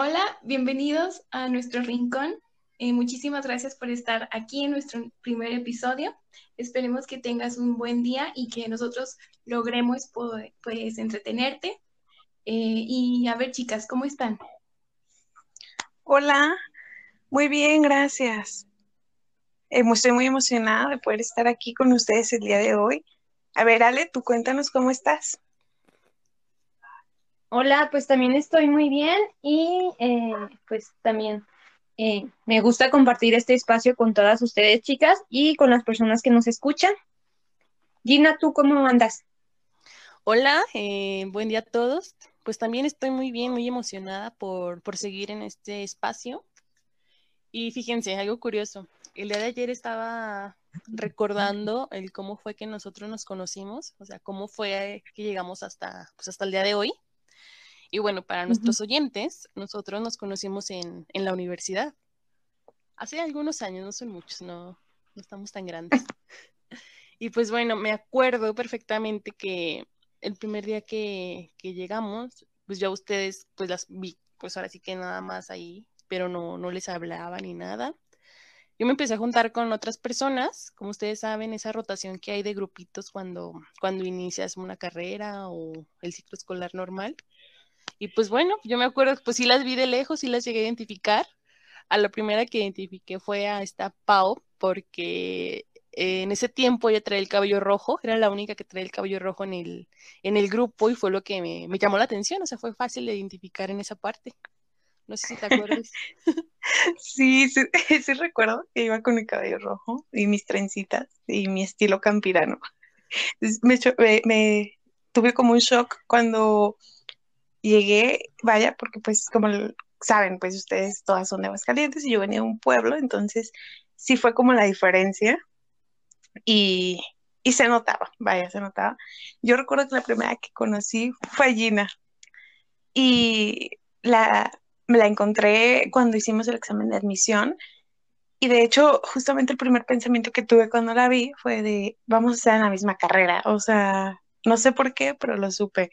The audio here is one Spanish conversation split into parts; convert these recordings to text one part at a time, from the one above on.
Hola, bienvenidos a nuestro rincón. Eh, muchísimas gracias por estar aquí en nuestro primer episodio. Esperemos que tengas un buen día y que nosotros logremos pues entretenerte. Eh, y a ver, chicas, ¿cómo están? Hola, muy bien, gracias. Eh, estoy muy emocionada de poder estar aquí con ustedes el día de hoy. A ver, Ale, tú cuéntanos cómo estás. Hola, pues también estoy muy bien y eh, pues también eh, me gusta compartir este espacio con todas ustedes, chicas, y con las personas que nos escuchan. Gina, ¿tú cómo andas? Hola, eh, buen día a todos. Pues también estoy muy bien, muy emocionada por, por seguir en este espacio. Y fíjense, algo curioso. El día de ayer estaba recordando el cómo fue que nosotros nos conocimos, o sea, cómo fue que llegamos hasta, pues hasta el día de hoy. Y bueno, para nuestros oyentes, nosotros nos conocimos en, la universidad. Hace algunos años, no son muchos, no, no estamos tan grandes. y pues bueno, me acuerdo perfectamente que el primer día que, que llegamos, pues yo a ustedes pues las vi, pues ahora sí que nada más ahí, pero no, no les hablaba ni nada. Yo me empecé a juntar con otras personas, como ustedes saben, esa rotación que hay de grupitos cuando, cuando inicias una carrera o el ciclo escolar normal. Y pues bueno, yo me acuerdo, pues sí las vi de lejos, sí las llegué a identificar. A la primera que identifiqué fue a esta Pau, porque en ese tiempo ella traía el cabello rojo, era la única que traía el cabello rojo en el, en el grupo y fue lo que me, llamó la atención, o sea, fue fácil de identificar en esa parte. No sé si te acuerdas. Sí, sí, sí, recuerdo que iba con el cabello rojo y mis trencitas y mi estilo campirano. Me tuve como un shock cuando llegué, vaya, porque pues como saben, pues ustedes todas son de Aguascalientes y yo venía de un pueblo, entonces sí fue como la diferencia y, y se notaba, vaya, se notaba. Yo recuerdo que la primera que conocí fue Gina y la, me la encontré cuando hicimos el examen de admisión y de hecho justamente el primer pensamiento que tuve cuando la vi fue de vamos a estar en la misma carrera, o sea, no sé por qué, pero lo supe.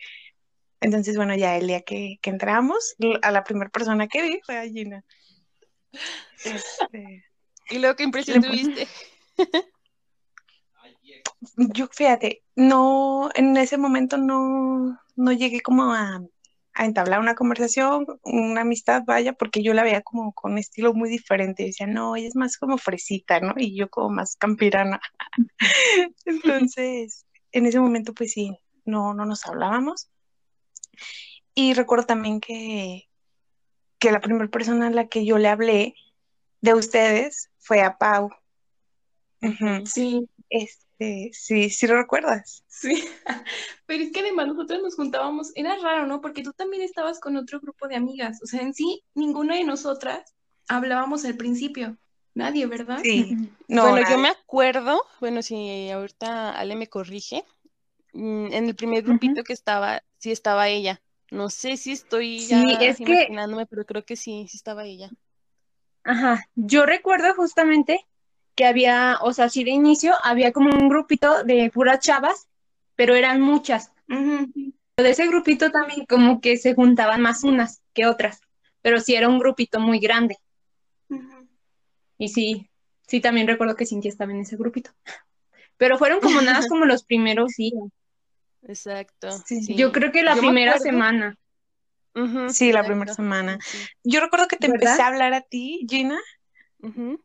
Entonces, bueno, ya el día que, entramos, a la primera persona que vi fue a Gina. Este, ¿Y luego qué impresión tuviste? Yo, fíjate, no, en ese momento no, no llegué como a, entablar una conversación, una amistad, vaya, porque yo la veía como con un estilo muy diferente. decía, no, ella es más como fresita, ¿no? Y yo como más campirana. Entonces, en ese momento, pues sí, no, no nos hablábamos. Y recuerdo también que, que la primera persona a la que yo le hablé de ustedes fue a Pau. Sí. Este, sí, sí lo recuerdas. Sí, pero es que además nosotros nos juntábamos, era raro, ¿no? Porque tú también estabas con otro grupo de amigas, o sea, en sí, ninguna de nosotras hablábamos al principio, nadie, ¿verdad? Sí. No, bueno, yo me acuerdo, bueno, si ahorita Ale me corrige, mm, en el primer grupito que estaba, sí estaba ella. No sé si estoy ya imaginándome, pero creo que sí, sí estaba ella. Ajá, yo recuerdo justamente que había, o sea, sí de inicio había como un grupito de puras chavas, pero eran muchas. De ese grupito también como que se juntaban más unas que otras, pero sí era un grupito muy grande. Y sí, sí también recuerdo que Cintia estaba en ese grupito. Pero fueron como nada como los primeros días. Exacto. Yo creo que la primera semana. sí, la primera semana. Yo recuerdo que te empecé a hablar a ti, Gina,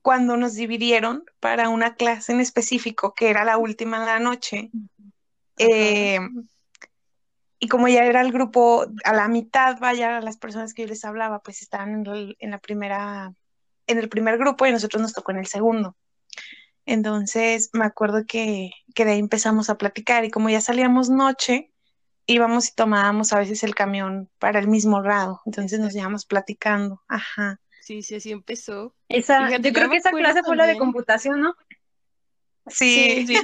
cuando nos dividieron para una clase en específico, que era la última de la noche. Em, y como ya era el grupo, a la mitad, vaya, las personas que yo les hablaba, pues estaban en, en la primera, en el primer grupo y nosotros nos tocó en el segundo. Entonces me acuerdo que, que de ahí empezamos a platicar y como ya salíamos noche, íbamos y tomábamos a veces el camión para el mismo grado, entonces nos íbamos platicando, ajá. Sí, sí, así empezó. Esa, yo creo que esa clase fue la de computación, ¿no? Sí, sí,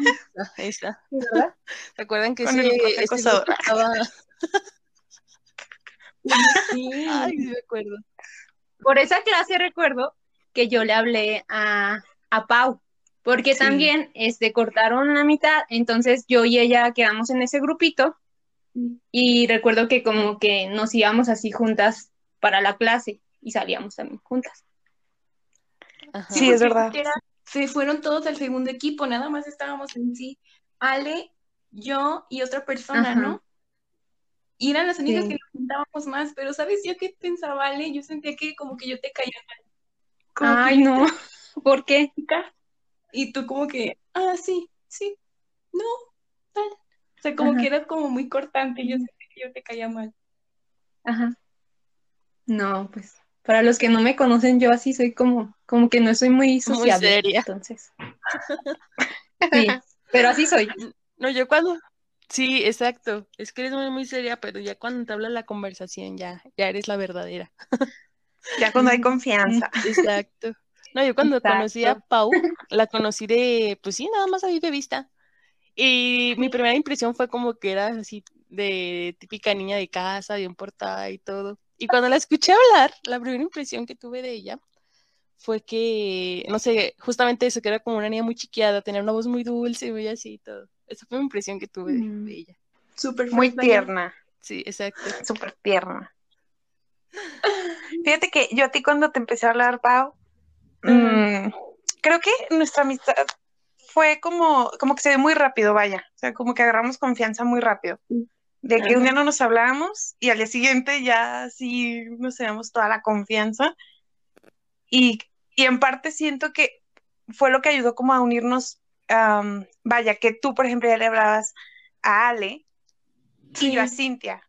esa. ¿verdad? ¿Se acuerdan que sí, estaba... sí. Ay, sí me acuerdo. Por esa clase recuerdo que yo le hablé a, a Pau, porque también este, cortaron la mitad, entonces yo y ella quedamos en ese grupito y recuerdo que como que nos íbamos así juntas para la clase y salíamos también juntas. Sí, es verdad. se fueron todos al segundo equipo, nada más estábamos en sí, Ale, yo y otra persona, ¿no? Y eran las únicas que nos juntábamos más, pero ¿sabes yo qué pensaba, Ale? Yo sentía que como que yo te caía mal. Ay, no. ¿Por qué? Y tú como que, ah, sí, sí, no, tal. O sea, como que eras como muy cortante y yo sentía que yo te caía mal. Ajá. No, pues para los que no me conocen, yo así soy como, como que no soy muy sociable. Muy seria. Entonces. sí, pero así soy. No, yo cuando, Sí, exacto. Es que eres muy, muy seria, pero ya cuando te habla la conversación, ya, ya eres la verdadera. Ya cuando hay confianza. Exacto. No, yo cuando conocí a Pau, la conocí de, pues sí, nada más ahí de vista. Y mi primera impresión fue como que era así de típica niña de casa, bien portada y todo. Y cuando la escuché hablar, la primera impresión que tuve de ella fue que, no sé, justamente eso, que era como una niña muy chiquiada, tenía una voz muy dulce, muy así y todo. Esa fue mi impresión que tuve de, mm. ella. Súper Muy tierna. Sí, exacto. Súper tierna. Fíjate que yo a ti cuando te empecé a hablar, Pau, mm, creo que nuestra amistad fue como, como que se ve muy rápido, vaya. O sea, como que agarramos confianza muy rápido. De que un día no nos hablábamos y al día siguiente ya sí nos damos toda la confianza. Y, y en parte siento que fue lo que ayudó como a unirnos vaya, que tú, por ejemplo, ya le hablabas a Ale y yo a Cintia.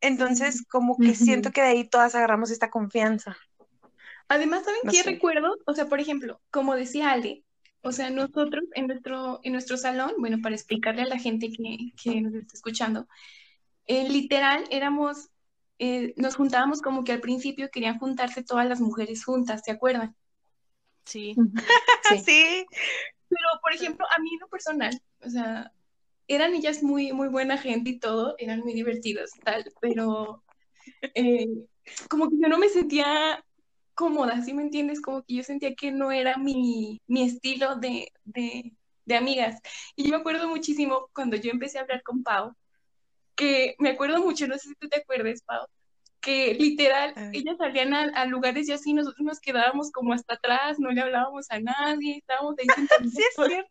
Entonces, como que siento que de ahí todas agarramos esta confianza. Además, ¿saben qué recuerdo? O sea, por ejemplo, como decía Ale, o sea, nosotros en nuestro, en nuestro salón, bueno, para explicarle a la gente que, que nos está escuchando, eh, literal éramos, eh, nos juntábamos como que al principio querían juntarse todas las mujeres juntas, ¿se acuerdan? Sí. sí. Pero, por ejemplo, a mí en lo personal, o sea, eran ellas muy, muy buena gente y todo, eran muy divertidas, tal, pero eh, como que yo no me sentía cómoda, ¿sí me entiendes? Como que yo sentía que no era mi, mi estilo de, de, de, amigas. Y yo me acuerdo muchísimo cuando yo empecé a hablar con Pau, que me acuerdo mucho, no sé si tú te acuerdas, Pau, que literal, ellas salían a, lugares y así nosotros nos quedábamos como hasta atrás, no le hablábamos a nadie, estábamos ahí sentados. sí, es cierto.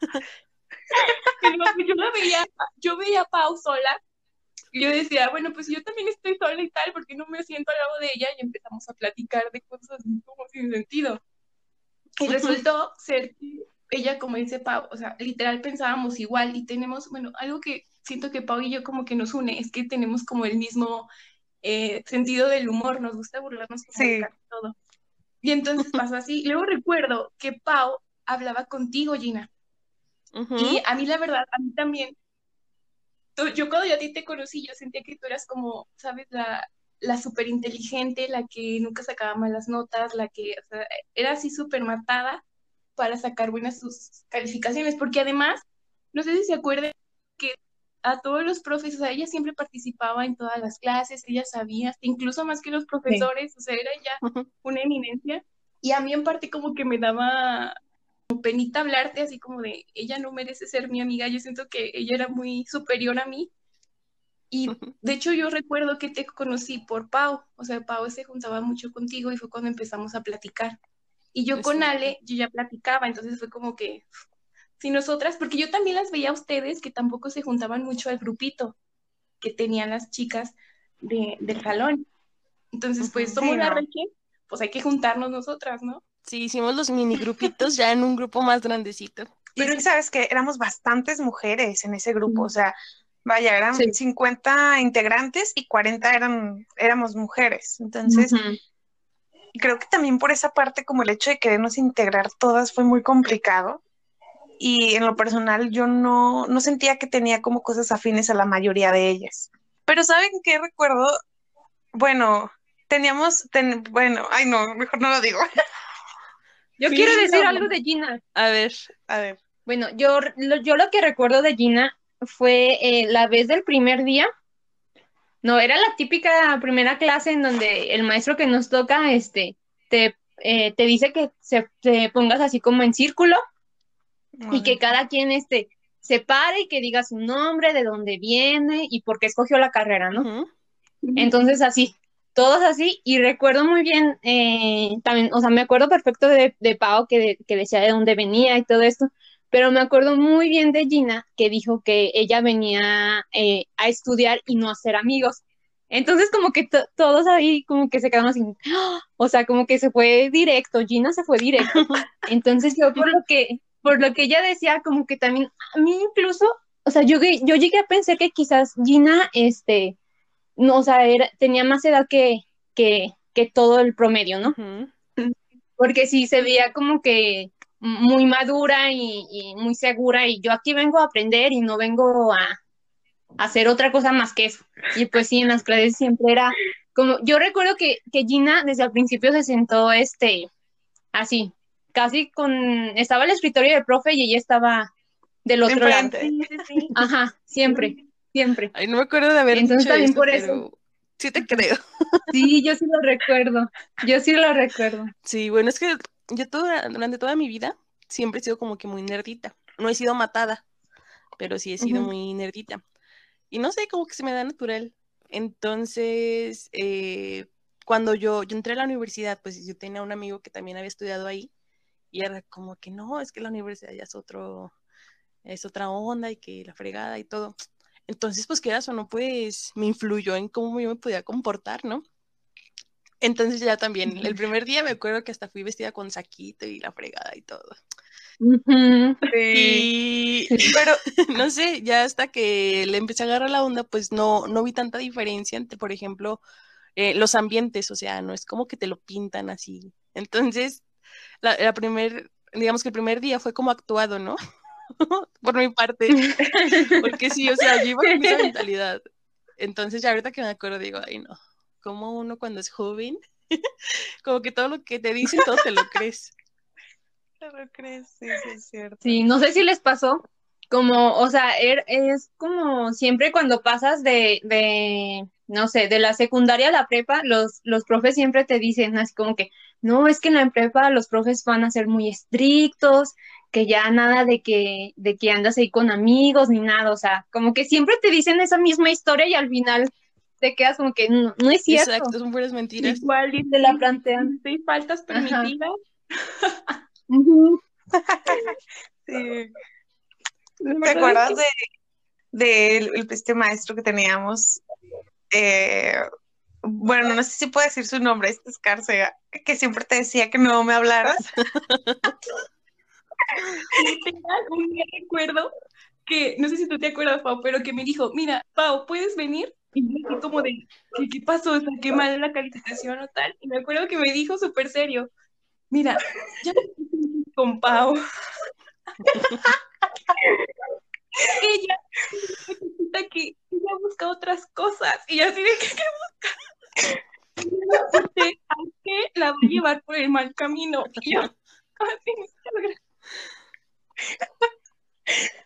yo la veía, yo veía a Pau sola y yo decía, bueno, pues yo también estoy sola y tal, porque no me siento al lado de ella y empezamos a platicar de cosas como sin sentido. Y resultó ser que ella, como dice Pau, o sea, literal pensábamos igual y tenemos, bueno, algo que siento que Pau y yo como que nos une es que tenemos como el mismo eh, sentido del humor, nos gusta burlarnos de todo. Y entonces pasó así. Luego recuerdo que Pau hablaba contigo, Gina. Y a mí la verdad, a mí también, yo cuando yo a ti te conocí, yo sentía que tú eras como, ¿sabes? La, la súper inteligente, la que nunca sacaba malas notas, la que o sea, era así súper matada para sacar buenas sus calificaciones, porque además, no sé si se acuerdan que a todos los profes, o sea, ella siempre participaba en todas las clases, ella sabía, incluso más que los profesores, o sea, era ya una eminencia. Y a mí en parte como que me daba penita hablarte, así como de, ella no merece ser mi amiga, yo siento que ella era muy superior a mí. Y de hecho yo recuerdo que te conocí por Pau, o sea, Pau se juntaba mucho contigo y fue cuando empezamos a platicar. Y yo con Ale, yo ya platicaba, entonces fue como que si nosotras, porque yo también las veía a ustedes que tampoco se juntaban mucho al grupito que tenían las chicas de, del salón. Entonces, pues somos la reche, pues hay que juntarnos nosotras, ¿no? Sí, hicimos los mini grupitos ya en un grupo más grandecito. Pero es sabes que éramos bastantes mujeres en ese grupo, o sea, vaya, eran 50 integrantes y 40 eran, éramos mujeres. Entonces, creo que también por esa parte, como el hecho de querernos integrar todas fue muy complicado y en lo personal yo no, no sentía que tenía como cosas afines a la mayoría de ellas. Pero ¿saben qué recuerdo? Bueno, teníamos, bueno, ay no, mejor no lo digo. Yo quiero decir algo de Gina. A ver, a ver. Bueno, yo lo, yo lo que recuerdo de Gina fue eh, la vez del primer día. No, era la típica primera clase en donde el maestro que nos toca, este, te, eh, te dice que se, te pongas así como en círculo y que cada quien este, se pare y que diga su nombre, de dónde viene y por qué escogió la carrera, ¿no? Entonces así, todos así, y recuerdo muy bien, eh, también, o sea, me acuerdo perfecto de, de Pau que, que decía de dónde venía y todo esto, pero me acuerdo muy bien de Gina que dijo que ella venía eh, a estudiar y no a ser amigos. Entonces como que todos ahí como que se quedaron así, ¡ah! o sea, como que se fue directo, Gina se fue directo. Entonces yo por lo que, por lo que ella decía, como que también, a mí incluso, o sea, yo, yo llegué a pensar que quizás Gina, este, no, o sea, era, tenía más edad que, que, que todo el promedio, ¿no? Porque sí se veía como que muy madura y, muy segura y yo aquí vengo a aprender y no vengo a, hacer otra cosa más que eso. Y pues sí, en las clases siempre era como, yo recuerdo que, que Gina desde el principio se sentó este, así, casi con, estaba el escritorio del profe y ella estaba del otro lado. Ajá, siempre, siempre. Ay, no me acuerdo de haber Entonces, también por eso. Sí te creo. Sí, yo sí lo recuerdo. Yo sí lo recuerdo. Sí, bueno, es que yo toda, durante toda mi vida siempre he sido como que muy nerdita. No he sido matada, pero sí he sido muy nerdita. Y no sé, como que se me da natural. Entonces, eh, cuando yo, yo entré a la universidad, pues yo tenía un amigo que también había estudiado ahí y era como que no, es que la universidad ya es otro, es otra onda y que la fregada y todo. Entonces, pues quieras o no, pues me influyó en cómo yo me podía comportar, ¿no? Entonces ya también, el primer día me acuerdo que hasta fui vestida con saquito y la fregada y todo. Y, pero no sé, ya hasta que le empecé a agarrar la onda, pues no, no vi tanta diferencia entre, por ejemplo, eh, los ambientes, o sea, no es como que te lo pintan así. Entonces, la, la primer, digamos que el primer día fue como actuado, ¿no? por mi parte. Porque sí, o sea, yo iba con esa mentalidad. Entonces ya ahorita que me acuerdo digo, ay no, como uno cuando es joven, como que todo lo que te dicen, todo te lo crees. Te lo crees, sí, sí, es cierto. Sí, no sé si les pasó, como, o sea, er, es como siempre cuando pasas de, de, no sé, de la secundaria a la prepa, los, los profes siempre te dicen así como que, no, es que en la prepa los profes van a ser muy estrictos, que ya nada de que, de que andas ahí con amigos ni nada, o sea, como que siempre te dicen esa misma historia y al final te quedas como que no, es cierto. Exacto, son puras mentiras. Igual y te la plantean. Sí, faltas permitidas. sí. ¿Te acuerdas de, de el, este maestro que teníamos? Eh, bueno, no sé si puedo decir su nombre, este es Cárcega, que siempre te decía que no me hablaras. un día recuerdo que, no sé si tú te acuerdas, Pau, pero que me dijo, mira, Pau, ¿puedes venir? Y yo como de, ¿qué, pasó? qué mal la calificación o tal. Y me acuerdo que me dijo súper serio, mira, ya con Pau. ella que ella busca otras cosas. Y así de ¿qué busca? ¿A qué la va a llevar por el mal camino? Y yo, así,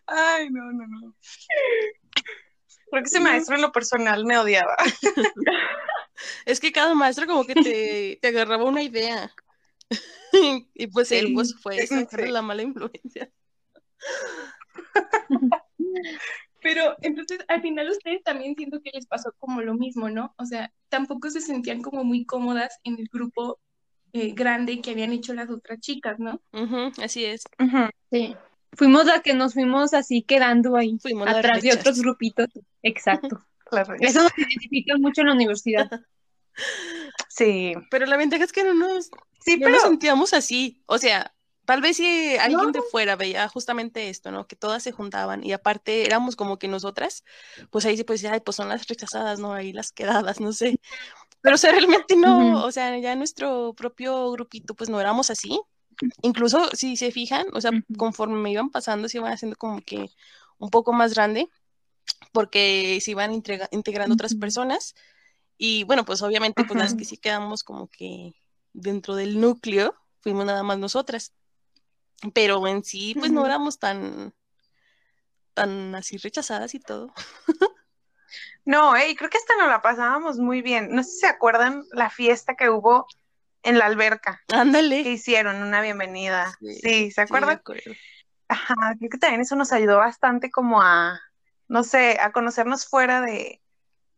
Ay, no, no, no. Creo que ese maestro en lo personal me odiaba. Es que cada maestro como que te, te agarraba una idea. Y pues él pues fue esa, la mala influencia. Pero entonces al final ustedes también siento que les pasó como lo mismo, ¿no? O sea, tampoco se sentían como muy cómodas en el grupo eh, grande que habían hecho las otras chicas, ¿no? así es. Sí. Fuimos las que nos fuimos así quedando ahí, atrás de otros grupitos. Exacto. Eso nos identifica mucho en la universidad. Sí. Pero la ventaja es que no nos, sí, pero... nos sentíamos así. O sea, tal vez si alguien de fuera veía justamente esto, ¿no? Que todas se juntaban y aparte éramos como que nosotras, pues ahí sí pues ay, pues son las rechazadas, ¿no? Ahí las quedadas, no sé. Pero o sea, realmente no, o sea, ya nuestro propio grupito pues no éramos así. Incluso si se fijan, o sea, conforme me iban pasando se iban haciendo como que un poco más grande porque se iban integrando otras personas y bueno, pues obviamente pues las que sí quedamos como que dentro del núcleo fuimos nada más nosotras. Pero en sí pues no éramos tan tan así rechazadas y todo. No, eh, creo que hasta nos la pasábamos muy bien. No sé si se acuerdan la fiesta que hubo en la alberca. Ándale. Que hicieron una bienvenida. Sí, ¿se acuerdan? Ajá, creo que también eso nos ayudó bastante como a, no sé, a conocernos fuera de,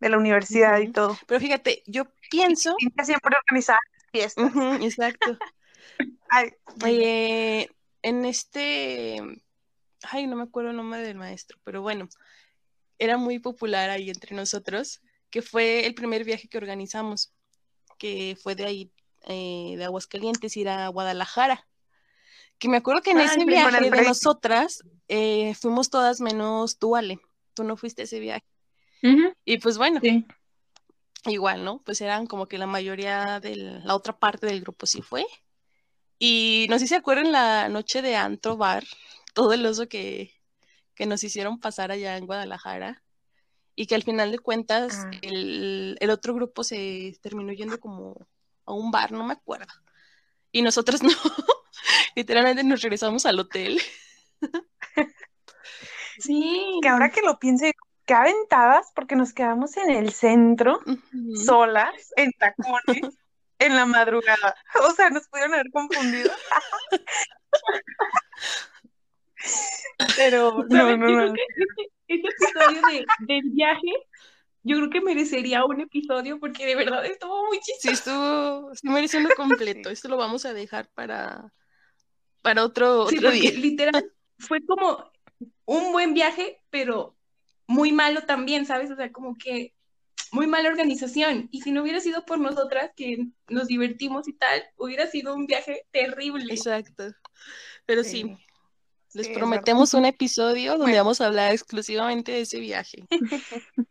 de la universidad y todo. Pero fíjate, yo pienso... Y siempre organizar fiestas. exacto. Eh, en este... Ay, no me acuerdo el nombre del maestro, pero bueno, era muy popular ahí entre nosotros, que fue el primer viaje que organizamos, que fue de ahí, eh, de Aguascalientes, ir a Guadalajara. Que me acuerdo que en ese viaje de nosotras eh, fuimos todas menos tú, Ale. Tú no fuiste a ese viaje. Y pues bueno, igual, ¿no? Pues eran como que la mayoría de la otra parte del grupo sí fue. Y no sé si se acuerdan la noche de Antro Bar, todo el oso que, que nos hicieron pasar allá en Guadalajara y que al final de cuentas ah. el, el, otro grupo se terminó yendo como a un bar, no me acuerdo. Y nosotros no, literalmente nos regresamos al hotel. sí. Que ahora que lo piense, qué aventadas, porque nos quedamos en el centro, solas, en tacones, en la madrugada. O sea, nos pudieron haber confundido. Pero no, no, no. Este, episodio de, del viaje, yo creo que merecería un episodio porque de verdad estuvo muy chistoso. Sí, estuvo, sí mereció uno completo. Esto lo vamos a dejar para, para otro, otro día. Literal, fue como un buen viaje, pero muy malo también, ¿sabes? O sea, como que muy mala organización. Y si no hubiera sido por nosotras que nos divertimos y tal, hubiera sido un viaje terrible. Exacto. Pero sí les prometemos un episodio donde vamos a hablar exclusivamente de ese viaje.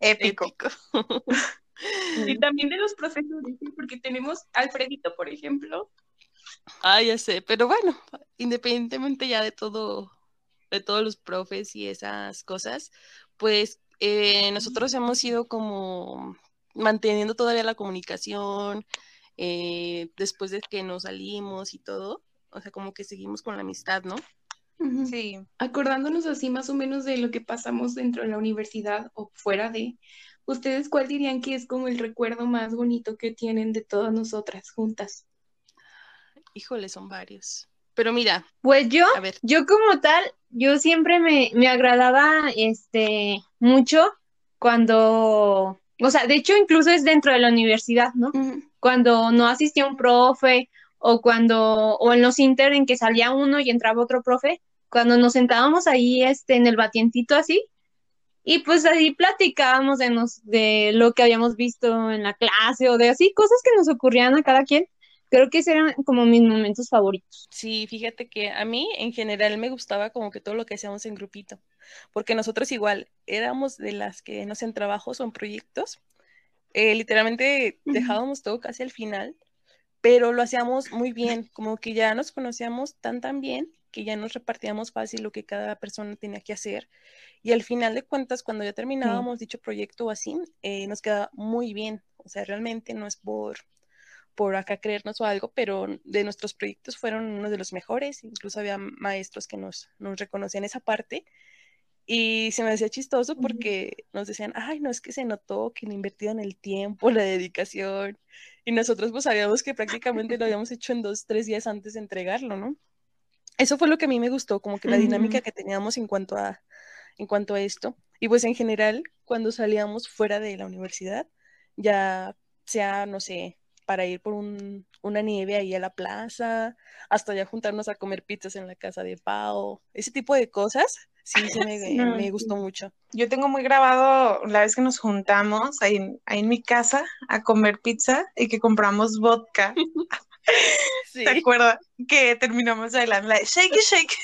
Épico. y también de los profesores, porque tenemos Alfredito, por ejemplo. Ah, ya sé, pero bueno, independientemente ya de todo, de todos los profes y esas cosas, pues eh, nosotros hemos ido como manteniendo todavía la comunicación eh, después de que nos salimos y todo, o sea, como que seguimos con la amistad, ¿no? Sí. Acordándonos así más o menos de lo que pasamos dentro de la universidad o fuera de, ¿ustedes cuál dirían que es como el recuerdo más bonito que tienen de todas nosotras juntas? Híjole, son varios. Pero mira. Pues yo, yo como tal, yo siempre me, me agradaba este mucho cuando, o sea, de hecho incluso es dentro de la universidad, ¿no? Cuando no asistía un profe o cuando, o en los inter en que salía uno y entraba otro profe, cuando nos sentábamos ahí este, en el batientito así, y pues ahí platicábamos de, nos, de lo que habíamos visto en la clase o de así, cosas que nos ocurrían a cada quien. Creo que esos eran como mis momentos favoritos. Sí, fíjate que a mí en general me gustaba como que todo lo que hacíamos en grupito, porque nosotros igual éramos de las que no en trabajos o en proyectos, eh, literalmente dejábamos todo casi al final, pero lo hacíamos muy bien, como que ya nos conocíamos tan tan bien que ya nos repartíamos fácil lo que cada persona tenía que hacer. Y al final de cuentas, cuando ya terminábamos dicho proyecto o así, eh, nos queda muy bien. O sea, realmente no es por, por acá creernos o algo, pero de nuestros proyectos fueron uno de los mejores. Incluso había maestros que nos, nos reconocían esa parte. Y se me hacía chistoso porque nos decían, ay, no es que se notó que le invertido el tiempo, la dedicación. Y nosotros pues sabíamos que prácticamente lo habíamos hecho en dos, tres días antes de entregarlo, ¿no? eso fue lo que a mí me gustó, como que la dinámica que teníamos en cuanto a, en cuanto a esto. Y pues en general, cuando salíamos fuera de la universidad, ya sea, no sé, para ir por un, una nieve ahí a la plaza, hasta ya juntarnos a comer pizzas en la casa de Pau, ese tipo de cosas, sí, sí me, me gustó mucho. Yo tengo muy grabado la vez que nos juntamos ahí, ahí en mi casa a comer pizza y que compramos vodka. ¿Te acuerdas? Que terminamos bailando la shake shake.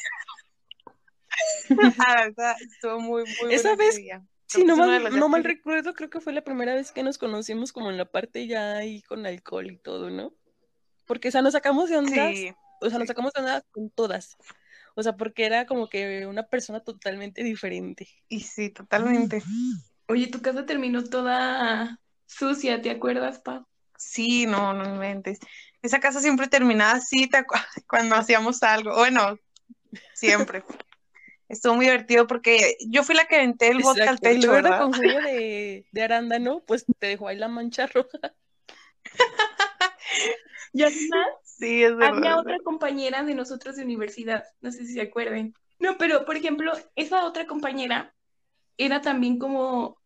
ah, verdad, estuvo muy, muy Esa vez, si no, mal, no mal recuerdo, creo que fue la primera vez que nos conocimos como en la parte ya ahí con alcohol y todo, ¿no? Porque, o sea, nos sacamos de ondas, o sea, nos sacamos de ondas con todas. O sea, porque era como que una persona totalmente diferente. Y sí, totalmente. Oye, tu casa terminó toda sucia, ¿te acuerdas, Pa? Sí, no, no inventes. Esa casa siempre terminaba así cuando hacíamos algo. Bueno, siempre. Estuvo muy divertido porque yo fui la que aventé el vodka al techo, ¿verdad? con jugo de, de arándano, pues te dejó ahí la mancha roja. y además, sí, es verdad, había otra compañera de nosotros de universidad, no sé si se acuerden. No, pero por ejemplo, esa otra compañera era también como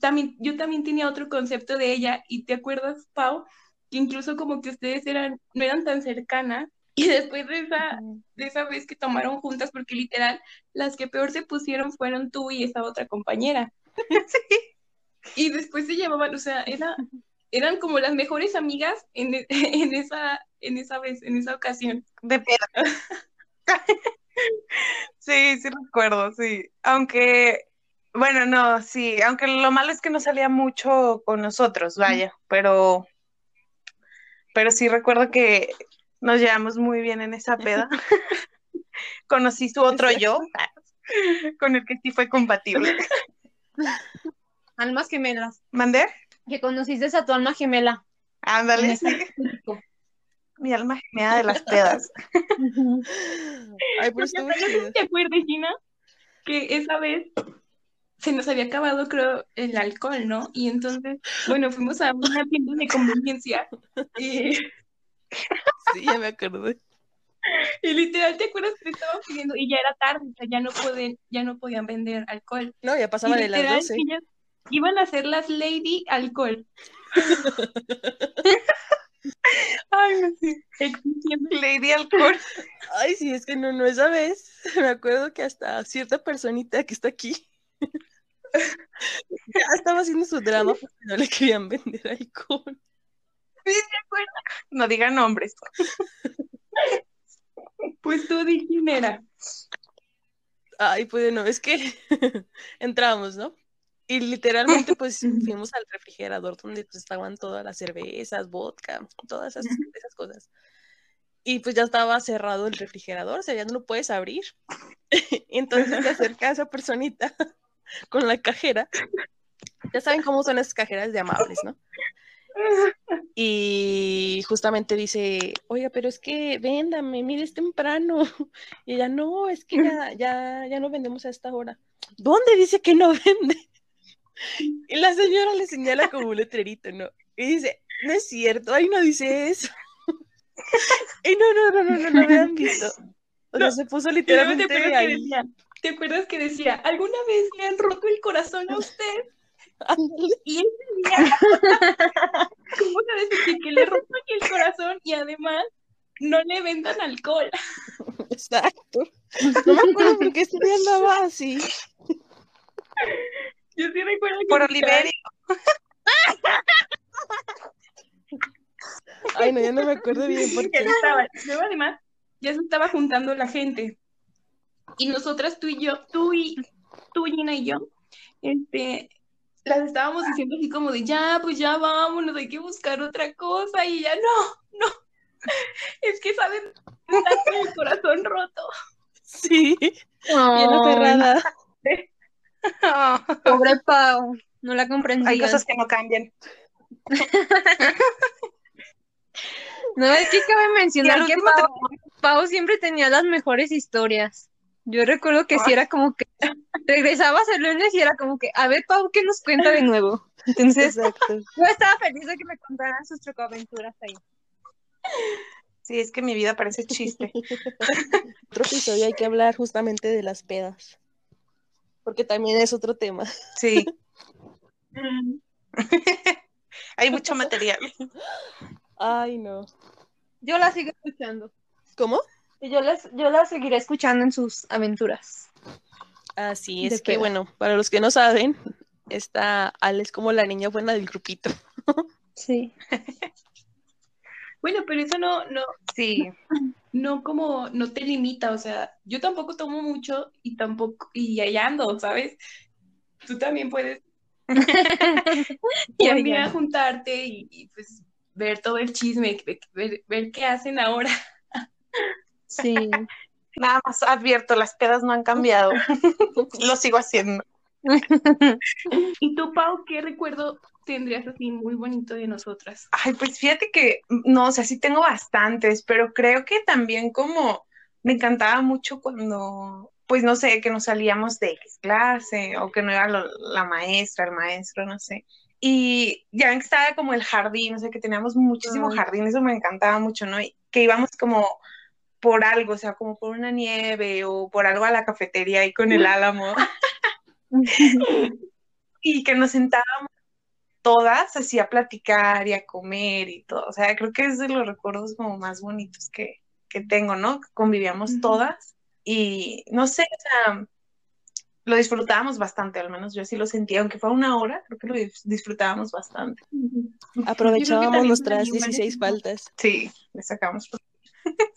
también, yo también tenía otro concepto de ella y te acuerdas, Pau, que incluso como que ustedes eran, no eran tan cercanas y después de esa, de esa vez que tomaron juntas, porque literal, las que peor se pusieron fueron tú y esa otra compañera. Y después se llevaban, o sea, era, eran como las mejores amigas en, en, esa, en esa vez, en esa ocasión. De peda. sí, sí recuerdo, sí. Aunque, bueno, no, sí, aunque lo malo es que no salía mucho con nosotros, vaya, pero, pero sí recuerdo que nos llevamos muy bien en esa peda. Conocí su otro yo, con el que sí fue compatible. Almas gemelas. ¿Mandé? Que conociste a tu alma gemela. Ándale, sí. Mi alma gemela de las pedas. Ay, pues ¿Te acuerdas, Gina? Que esa vez se nos había acabado, creo, el alcohol, ¿no? Y entonces, bueno, fuimos a una tienda de conveniencia y Sí, ya me acordé. Y literal, ¿te acuerdas que estaban pidiendo? Y ya era tarde, o sea, ya no, pueden, ya no podían vender alcohol. No, ya pasaba de las 12. Iban a ser las Lady Alcohol. Ay, no sé. Lady Alcohol. Ay, sí, es que no, no, esa vez me acuerdo que hasta cierta personita que está aquí ya estaba haciendo su drama porque no le querían vender alcohol. No digan nombres. Pues tú di quién era. Ay, pues no, es que entramos, ¿no? Y literalmente pues fuimos al refrigerador donde pues, estaban todas las cervezas, vodka, todas esas, esas, cosas. Y pues ya estaba cerrado el refrigerador, o sea, ya no lo puedes abrir. Entonces se acerca a esa personita con la cajera. Ya saben cómo son esas cajeras de amables, ¿no? Y justamente dice, oiga, pero es que véndame, mire, es temprano. Y ella, no, es que ya, ya, ya no vendemos a esta hora. ¿Dónde dice que no vende? Y la señora le señala como un letrerito, ¿no? Y dice, no es cierto, ahí no dice eso. Y no, no, no, no, no, no me han visto. O sea, se puso literalmente ahí. ¿Te acuerdas que decía, alguna vez le han roto el corazón a usted? Y ese día, ¿cómo se que le rompan el corazón y además no le vendan alcohol? Exacto. No me acuerdo por qué ese día andaba así. Yo sí recuerdo que. Por Oliverio. Ay, no, ya no me acuerdo bien por qué. Estaba, luego además, ya se estaba juntando la gente. Y nosotras, tú y yo, tú y tú, Gina y yo, este, las estábamos diciendo así como de ya, pues ya vámonos, hay que buscar otra cosa y ya no, no. Es que saben, está con el corazón roto. Sí, oh, bien aferrada. Pobre Pau, no la comprendí. Hay cosas que no cambian. no, es que cabe mencionar que Pau, Pau siempre tenía las mejores historias. Yo recuerdo que sí era como que regresabas el lunes y era como que, a ver, Pau, ¿qué nos cuenta de nuevo? Entonces, yo estaba feliz de que me contaran sus chocoaventuras ahí. Sí, es que mi vida parece chiste. Otro episodio hay que hablar justamente de las pedas. Porque también es otro tema. Sí. hay mucho material. Ay, no. Yo la sigo escuchando. ¿Cómo? Y yo, les, yo la seguiré escuchando en sus aventuras. Así es que, bueno, para los que no saben, esta Ale es como la niña buena del grupito. sí. bueno, pero eso no, no, sí. No como, no te limita, o sea, yo tampoco tomo mucho y tampoco, y allá ando, ¿sabes? Tú también puedes y a juntarte y, pues ver todo el chisme, ver, ver qué hacen ahora. Sí. Nada más advierto, las pedas no han cambiado. Lo sigo haciendo. ¿Y tú, Pau, qué recuerdo tendrías así muy bonito de nosotras? Ay, pues fíjate que, no, o sea, sí tengo bastantes, pero creo que también como me encantaba mucho cuando, pues no sé, que nos salíamos de clase o que no era la maestra, el maestro, no sé. Y ya ven que estaba como el jardín, o sea, que teníamos muchísimo jardín, eso me encantaba mucho, ¿no? Y que íbamos como por algo, o sea, como por una nieve o por algo a la cafetería ahí con el álamo. y que nos sentábamos todas así a platicar y a comer y todo. O sea, creo que es de los recuerdos como más bonitos que, que tengo, ¿no? Convivíamos todas y no sé, o sea, lo disfrutábamos bastante, al menos yo así lo sentía, aunque fue una hora, creo que lo disfrutábamos bastante. Aprovechábamos nuestras 16 faltas. Sí, le sacamos.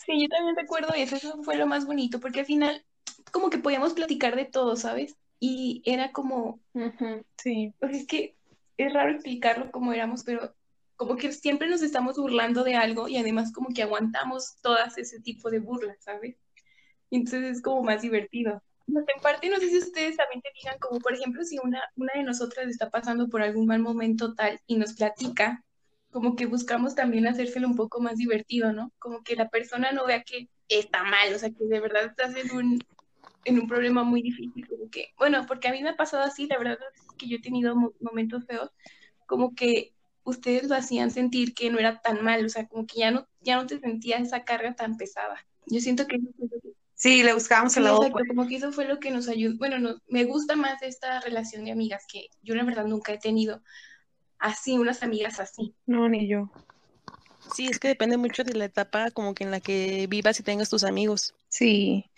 Sí, yo también recuerdo eso, eso fue lo más bonito, porque al final como que podíamos platicar de todo, ¿sabes? Y era como, sí, pues es que es raro explicarlo como éramos, pero como que siempre nos estamos burlando de algo y además como que aguantamos todas ese tipo de burlas, ¿sabes? entonces es como más divertido. En parte, no sé si ustedes también te digan, como por ejemplo, si una, una de nosotras está pasando por algún mal momento tal y nos platica, como que buscamos también hacérselo un poco más divertido, ¿no? Como que la persona no vea que está mal, o sea, que de verdad estás en un, en un problema muy difícil, como que, bueno, porque a mí me ha pasado así, la verdad que yo he tenido momentos feos, como que ustedes lo hacían sentir que no era tan mal, o sea, como que ya no, ya no te sentías esa carga tan pesada. Yo siento que Sí, le buscábamos el lado. Exacto, como que eso fue lo que nos ayudó. Bueno, no, me gusta más esta relación de amigas que yo la verdad nunca he tenido así, unas amigas así. No, ni yo. Sí, es que depende mucho de la etapa como que en la que vivas y tengas tus amigos. Sí,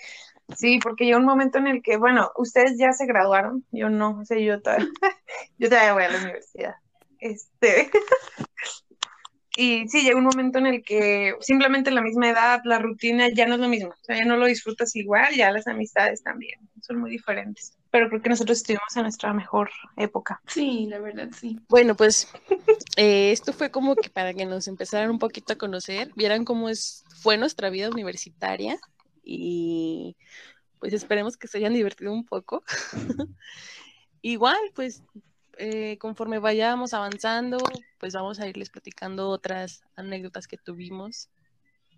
sí, porque llegó un momento en el que, bueno, ustedes ya se graduaron, yo no, o sea, yo todavía, yo todavía voy a la universidad. Este, y sí, llega un momento en el que simplemente la misma edad, la rutina ya no es lo mismo. O sea, ya no lo disfrutas igual, ya las amistades también son muy diferentes. Pero creo que nosotros estuvimos en nuestra mejor época. Sí, la verdad, sí. Bueno, pues eh, esto fue como que para que nos empezaran un poquito a conocer, vieran cómo es, fue nuestra vida universitaria y pues esperemos que se hayan divertido un poco. Igual, pues eh, conforme vayamos avanzando, pues vamos a irles platicando otras anécdotas que tuvimos.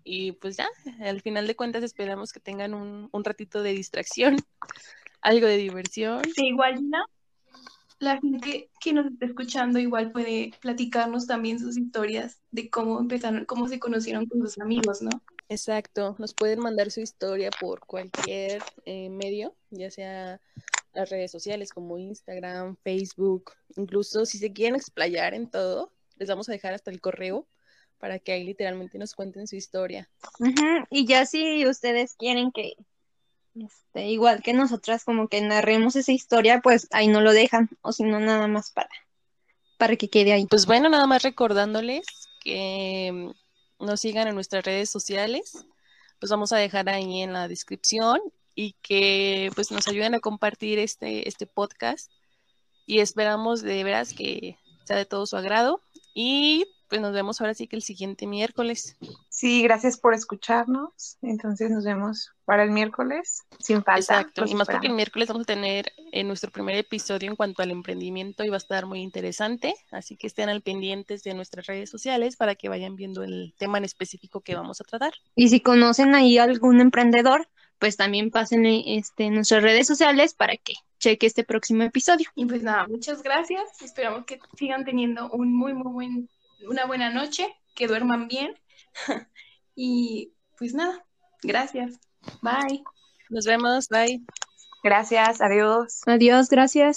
Y pues ya, al final de cuentas esperamos que tengan un, ratito de distracción, algo de diversión. Sí, igual, ¿no? La gente que nos está escuchando igual puede platicarnos también sus historias de cómo empezaron, cómo se conocieron con sus amigos, ¿no? Exacto, nos pueden mandar su historia por cualquier eh, medio, ya sea las redes sociales como Instagram, Facebook, incluso si se quieren explayar en todo, les vamos a dejar hasta el correo para que ahí literalmente nos cuenten su historia. Y ya si ustedes quieren que, este, igual que nosotras, como que narremos esa historia, pues ahí no lo dejan, o si no, nada más para, para que quede ahí. Pues bueno, nada más recordándoles que nos sigan en nuestras redes sociales, pues vamos a dejar ahí en la descripción y que pues nos ayuden a compartir este, este podcast. Y esperamos de veras que sea de todo su agrado. Y pues nos vemos ahora sí que el siguiente miércoles. Sí, gracias por escucharnos. Entonces nos vemos para el miércoles, sin falta. Exacto, y más porque el miércoles vamos a tener en nuestro primer episodio en cuanto al emprendimiento y va a estar muy interesante, así que estén al pendientes de nuestras redes sociales para que vayan viendo el tema en específico que vamos a tratar. Y si conocen ahí algún emprendedor, pues también pasen este, en nuestras redes sociales para que cheque este próximo episodio. Y pues nada, muchas gracias. Esperamos que sigan teniendo un muy, muy buen, una buena noche, que duerman bien. y pues nada, gracias. Bye. Nos vemos, bye. Gracias, adiós. Adiós, gracias.